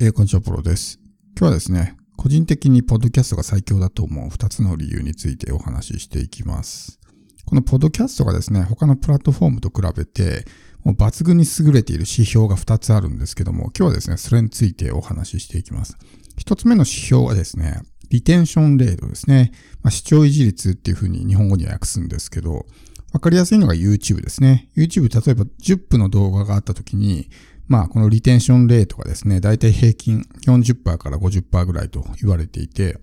え、こんにちは、ポロです。今日はですね、個人的にポッドキャストが最強だと思う2つの理由についてお話ししていきます。このポッドキャストがですね、他のプラットフォームと比べて、もう抜群に優れている指標が2つあるんですけども、今日はですね、それについてお話ししていきます。1つ目の指標はですね、リテンションレートですね。まあ、視聴維持率っていうふうに日本語には訳すんですけど、わかりやすいのが YouTube ですね。YouTube 例えば10分の動画があった時に、まあこのリテンションレートがですね、だいたい平均40%から50%ぐらいと言われていて、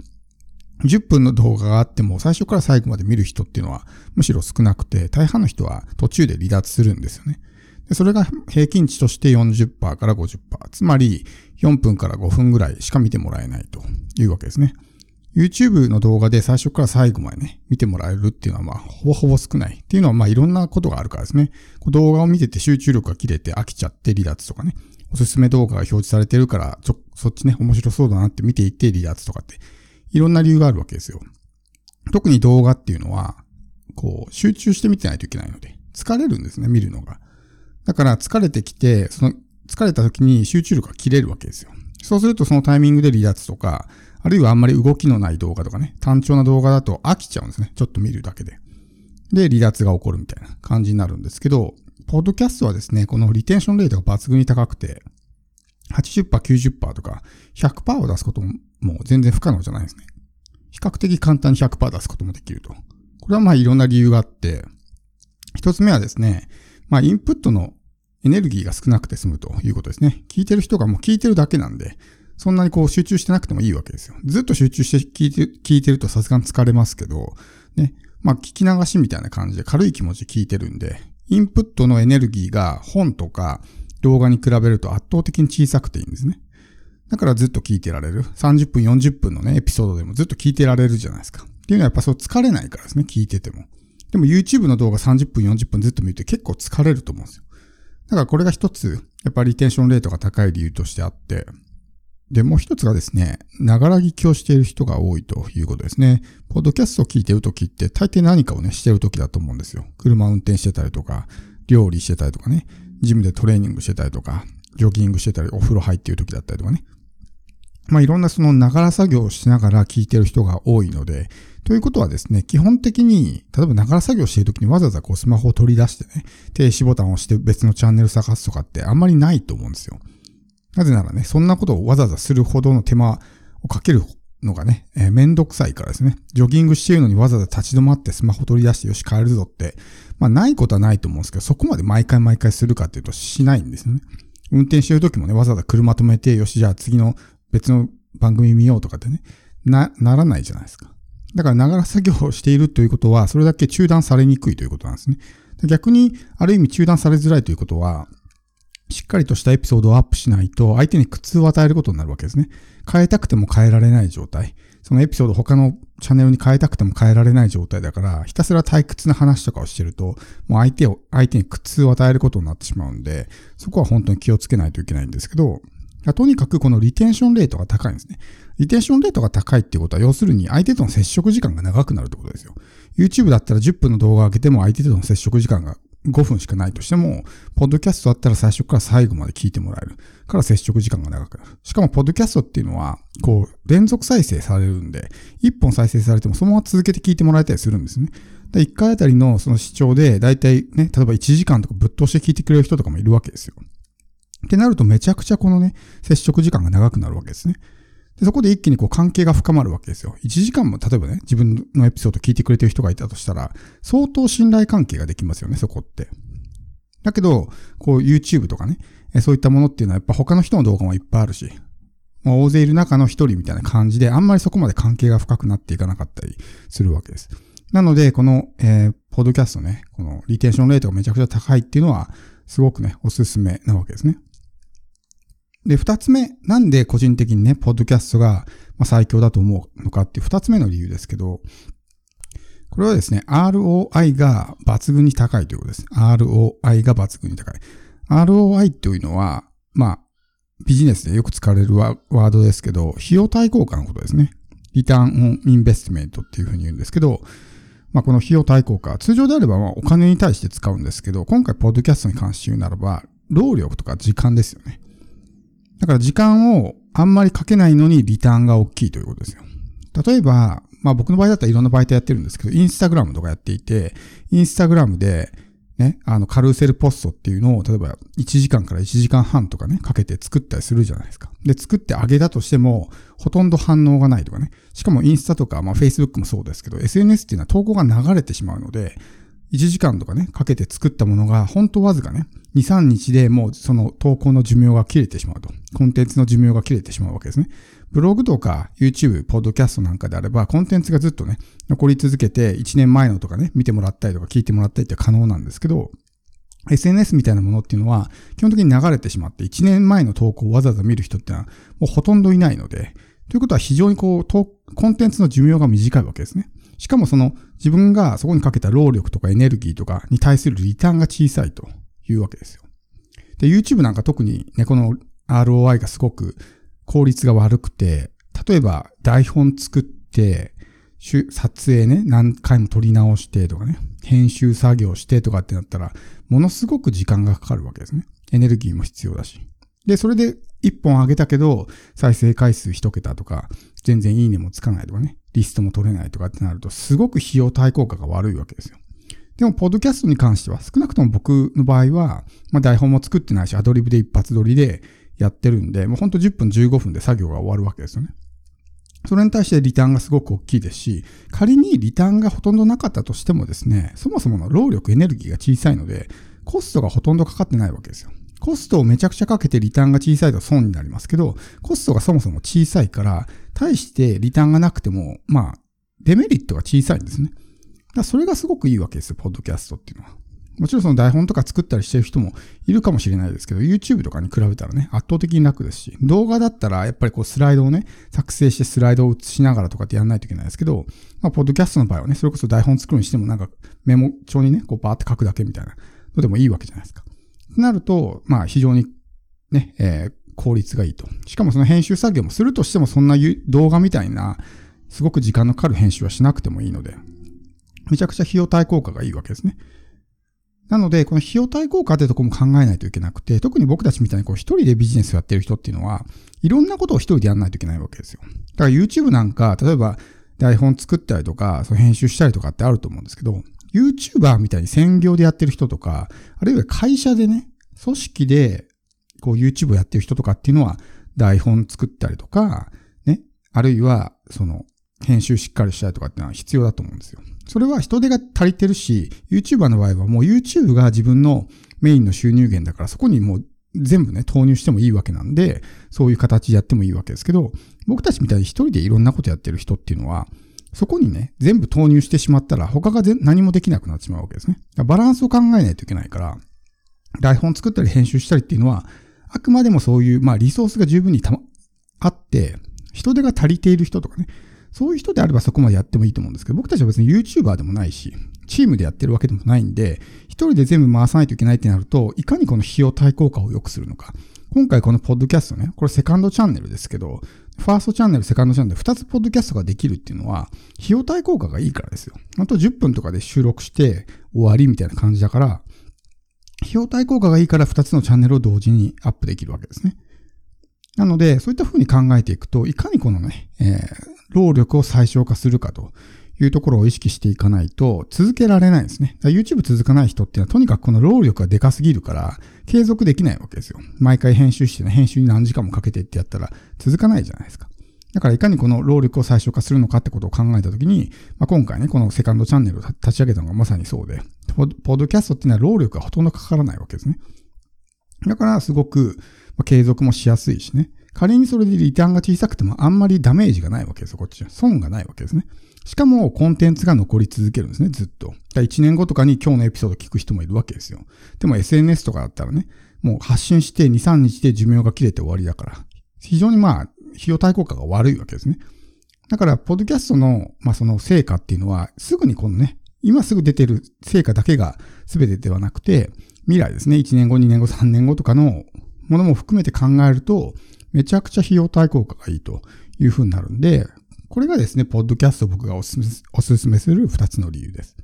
10分の動画があっても最初から最後まで見る人っていうのはむしろ少なくて、大半の人は途中で離脱するんですよね。でそれが平均値として40%から50%。つまり4分から5分ぐらいしか見てもらえないというわけですね。YouTube の動画で最初から最後までね、見てもらえるっていうのはまあ、ほぼほぼ少ない。っていうのはまあ、いろんなことがあるからですね。動画を見てて集中力が切れて飽きちゃって離脱とかね。おすすめ動画が表示されてるから、ちょ、そっちね、面白そうだなって見ていて離脱とかって、いろんな理由があるわけですよ。特に動画っていうのは、こう、集中して見てないといけないので、疲れるんですね、見るのが。だから疲れてきて、その、疲れた時に集中力が切れるわけですよ。そうするとそのタイミングで離脱とか、あるいはあんまり動きのない動画とかね、単調な動画だと飽きちゃうんですね。ちょっと見るだけで。で、離脱が起こるみたいな感じになるんですけど、ポッドキャストはですね、このリテンションレートが抜群に高くて、80%、90%とか100%を出すことももう全然不可能じゃないですね。比較的簡単に100%出すこともできると。これはまあいろんな理由があって、一つ目はですね、まあインプットのエネルギーが少なくて済むということですね。聞いてる人がもう聞いてるだけなんで、そんなにこう集中してなくてもいいわけですよ。ずっと集中して聞いて聞いてるとさすがに疲れますけど、ね、まあ聞き流しみたいな感じで軽い気持ちで聞いてるんで、インプットのエネルギーが本とか動画に比べると圧倒的に小さくていいんですね。だからずっと聞いてられる。30分、40分のね、エピソードでもずっと聞いてられるじゃないですか。っていうのはやっぱそう疲れないからですね、聞いてても。でも YouTube の動画30分、40分ずっと見ると結構疲れると思うんですよ。だからこれが一つ、やっぱりリテンションレートが高い理由としてあって、で、もう一つがですね、ながら聞きをしている人が多いということですね。ポッドキャストを聞いているときって大抵何かをね、してるときだと思うんですよ。車運転してたりとか、料理してたりとかね、ジムでトレーニングしてたりとか、ジョギングしてたり、お風呂入っているときだったりとかね。まあいろんなそのながら作業をしながら聞いてる人が多いので、ということはですね、基本的に、例えばながら作業しているときにわざわざこうスマホを取り出してね、停止ボタンを押して別のチャンネル探すとかってあんまりないと思うんですよ。なぜならね、そんなことをわざわざするほどの手間をかけるのがね、えー、めんどくさいからですね。ジョギングしているのにわざわざ立ち止まってスマホ取り出してよし帰るぞって、まあないことはないと思うんですけど、そこまで毎回毎回するかっていうとしないんですよね。運転してる時もね、わざわざ車止めて、よし、じゃあ次の別の番組見ようとかってね、な、ならないじゃないですか。だから、ながら作業をしているということは、それだけ中断されにくいということなんですね。逆に、ある意味中断されづらいということは、しっかりとしたエピソードをアップしないと、相手に苦痛を与えることになるわけですね。変えたくても変えられない状態。そのエピソード他のチャンネルに変えたくても変えられない状態だから、ひたすら退屈な話とかをしてると、もう相手を、相手に苦痛を与えることになってしまうんで、そこは本当に気をつけないといけないんですけど、とにかくこのリテンションレートが高いんですね。リテンションレートが高いってことは、要するに相手との接触時間が長くなるってことですよ。YouTube だったら10分の動画を上げても相手との接触時間が5分しかないとしても、ポッドキャストだったら最初から最後まで聞いてもらえる。から接触時間が長くなる。しかも、ポッドキャストっていうのは、こう、連続再生されるんで、1本再生されてもそのまま続けて聞いてもらえたりするんですね。で、1回あたりのその視聴で、だいたいね、例えば1時間とかぶっ通して聞いてくれる人とかもいるわけですよ。ってなるとめちゃくちゃこのね、接触時間が長くなるわけですね。でそこで一気にこう関係が深まるわけですよ。1時間も例えばね、自分のエピソード聞いてくれてる人がいたとしたら、相当信頼関係ができますよね、そこって。だけど、こう YouTube とかね、そういったものっていうのはやっぱ他の人の動画もいっぱいあるし、もう大勢いる中の一人みたいな感じで、あんまりそこまで関係が深くなっていかなかったりするわけです。なので、この、えー、ポッドキャストね、このリテンションレートがめちゃくちゃ高いっていうのは、すごくね、おすすめなわけですね。で、二つ目、なんで個人的にね、ポッドキャストが最強だと思うのかっていう二つ目の理由ですけど、これはですね、ROI が抜群に高いということです。ROI が抜群に高い。ROI というのは、まあ、ビジネスでよく使われるワードですけど、費用対効果のことですね。リターンオンインベストメントっていうふうに言うんですけど、まあ、この費用対効果、通常であればまお金に対して使うんですけど、今回ポッドキャストに関して言うならば、労力とか時間ですよね。だから時間をあんまりかけないのにリターンが大きいということですよ。例えば、まあ僕の場合だったらいろんな媒体やってるんですけど、インスタグラムとかやっていて、インスタグラムで、ね、あの、カルーセルポストっていうのを、例えば1時間から1時間半とかね、かけて作ったりするじゃないですか。で、作ってあげたとしても、ほとんど反応がないとかね。しかもインスタとか、まあ Facebook もそうですけど、SNS っていうのは投稿が流れてしまうので、1時間とかね、かけて作ったものが、ほんとわずかね、2、3日でもうその投稿の寿命が切れてしまうと。コンテンツの寿命が切れてしまうわけですね。ブログとか YouTube、ポッドキャストなんかであれば、コンテンツがずっとね、残り続けて1年前のとかね、見てもらったりとか聞いてもらったりって可能なんですけど、SNS みたいなものっていうのは、基本的に流れてしまって、1年前の投稿をわざわざ見る人ってのは、もうほとんどいないので、ということは非常にこう、コンテンツの寿命が短いわけですね。しかもその自分がそこにかけた労力とかエネルギーとかに対するリターンが小さいというわけですよ。で、YouTube なんか特にね、この ROI がすごく効率が悪くて、例えば台本作って、撮影ね、何回も撮り直してとかね、編集作業してとかってなったら、ものすごく時間がかかるわけですね。エネルギーも必要だし。で、それで一本上げたけど、再生回数一桁とか、全然いいねもつかないとかね、リストも取れないとかってなると、すごく費用対効果が悪いわけですよ。でも、ポッドキャストに関しては、少なくとも僕の場合は、まあ台本も作ってないし、アドリブで一発撮りでやってるんで、もうほんと10分15分で作業が終わるわけですよね。それに対してリターンがすごく大きいですし、仮にリターンがほとんどなかったとしてもですね、そもそもの労力、エネルギーが小さいので、コストがほとんどかかってないわけですよ。コストをめちゃくちゃかけてリターンが小さいと損になりますけど、コストがそもそも小さいから、対してリターンがなくても、まあ、デメリットが小さいんですね。だそれがすごくいいわけですよ、ポッドキャストっていうのは。もちろんその台本とか作ったりしてる人もいるかもしれないですけど、YouTube とかに比べたらね、圧倒的に楽ですし、動画だったらやっぱりこうスライドをね、作成してスライドを映しながらとかってやんないといけないですけど、まあ、ポッドキャストの場合はね、それこそ台本作るにしてもなんかメモ帳にね、こうバーって書くだけみたいなのでもいいわけじゃないですか。となると、まあ非常にね、えー、効率がいいと。しかもその編集作業もするとしてもそんな動画みたいな、すごく時間のかかる編集はしなくてもいいので、めちゃくちゃ費用対効果がいいわけですね。なので、この費用対効果ってとこも考えないといけなくて、特に僕たちみたいにこう一人でビジネスをやってる人っていうのは、いろんなことを一人でやんないといけないわけですよ。だから YouTube なんか、例えば台本作ったりとか、その編集したりとかってあると思うんですけど、YouTuber みたいに専業でやってる人とか、あるいは会社でね、組織でこう YouTube をやってる人とかっていうのは、台本作ったりとか、ね、あるいは、その、編集しっかりしたりとかっていうのは必要だと思うんですよ。それは人手が足りてるし、YouTuber の場合はもう YouTube が自分のメインの収入源だからそこにもう全部ね、投入してもいいわけなんで、そういう形でやってもいいわけですけど、僕たちみたいに一人でいろんなことやってる人っていうのは、そこにね、全部投入してしまったら他が何もできなくなってしまうわけですね。バランスを考えないといけないから、台本作ったり編集したりっていうのは、あくまでもそういう、まあリソースが十分にたま、あって、人手が足りている人とかね、そういう人であればそこまでやってもいいと思うんですけど、僕たちは別に YouTuber でもないし、チームでやってるわけでもないんで、一人で全部回さないといけないってなると、いかにこの費用対効果を良くするのか。今回このポッドキャストね、これセカンドチャンネルですけど、ファーストチャンネル、セカンドチャンネル、二つポッドキャストができるっていうのは、費用対効果がいいからですよ。あと10分とかで収録して終わりみたいな感じだから、費用対効果がいいから2つのチャンネルを同時にアップできるわけですね。なので、そういった風に考えていくと、いかにこのね、えー、労力を最小化するかというところを意識していかないと続けられないですね。YouTube 続かない人っていうのはとにかくこの労力がでかすぎるから継続できないわけですよ。毎回編集してね、編集に何時間もかけてってやったら続かないじゃないですか。だからいかにこの労力を最小化するのかってことを考えたときに、まあ、今回ね、このセカンドチャンネルを立ち上げたのがまさにそうで、ポッドキャストっていうのは労力がほとんどかからないわけですね。だからすごく継続もしやすいしね。仮にそれでリターンが小さくてもあんまりダメージがないわけですよ、こっちは。損がないわけですね。しかもコンテンツが残り続けるんですね、ずっと。だ1年後とかに今日のエピソード聞く人もいるわけですよ。でも SNS とかだったらね、もう発信して2、3日で寿命が切れて終わりだから、非常にまあ、費用対効果が悪いわけですね。だから、ポッドキャストの、まあ、その成果っていうのは、すぐにこのね、今すぐ出てる成果だけが全てではなくて、未来ですね、1年後、2年後、3年後とかのものも含めて考えると、めちゃくちゃ費用対効果がいいというふうになるんで、これがですね、ポッドキャスト僕がおすすめする2つの理由です。